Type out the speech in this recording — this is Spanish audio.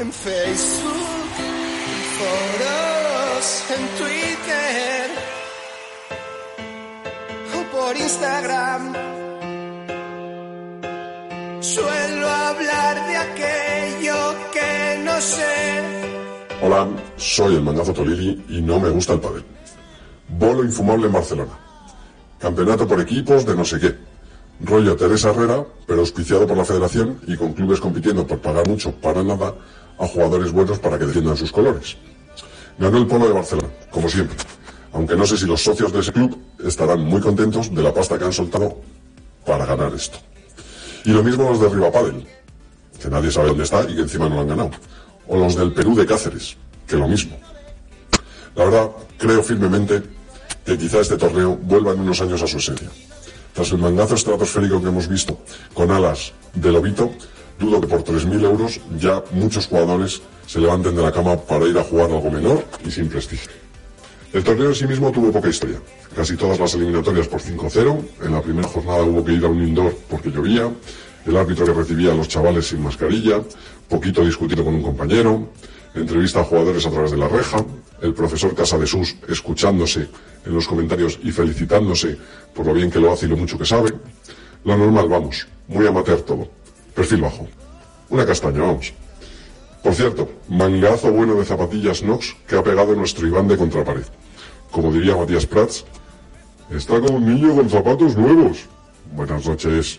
en Facebook, en foros, en Twitter o por Instagram. Suelo hablar de aquello que no sé. Hola, soy el mangazo Tolili y no me gusta el pádel. Bolo infumable en Barcelona. Campeonato por equipos de no sé qué. Rollo Teresa Herrera, pero auspiciado por la federación y con clubes compitiendo por pagar mucho para nada a jugadores buenos para que defiendan sus colores. Ganó el Polo de Barcelona, como siempre. Aunque no sé si los socios de ese club estarán muy contentos de la pasta que han soltado para ganar esto. Y lo mismo los de Riva Padel, que nadie sabe dónde está y que encima no lo han ganado. O los del Perú de Cáceres, que lo mismo. La verdad, creo firmemente que quizá este torneo vuelva en unos años a su esencia. Tras el mangazo estratosférico que hemos visto con alas de lobito, dudo que por 3.000 euros ya muchos jugadores se levanten de la cama para ir a jugar algo menor y sin prestigio. El torneo en sí mismo tuvo poca historia. Casi todas las eliminatorias por 5-0. En la primera jornada hubo que ir a un indoor porque llovía. El árbitro que recibía a los chavales sin mascarilla. Poquito discutido con un compañero. Entrevista a jugadores a través de la reja. El profesor Casa de Sus escuchándose en los comentarios y felicitándose por lo bien que lo hace y lo mucho que sabe. Lo normal, vamos. Muy amateur todo. Perfil bajo. Una castaña, vamos. Por cierto, mangazo bueno de zapatillas Nox que ha pegado nuestro Iván de contrapared. Como diría Matías Prats, está como un niño con zapatos nuevos. Buenas noches.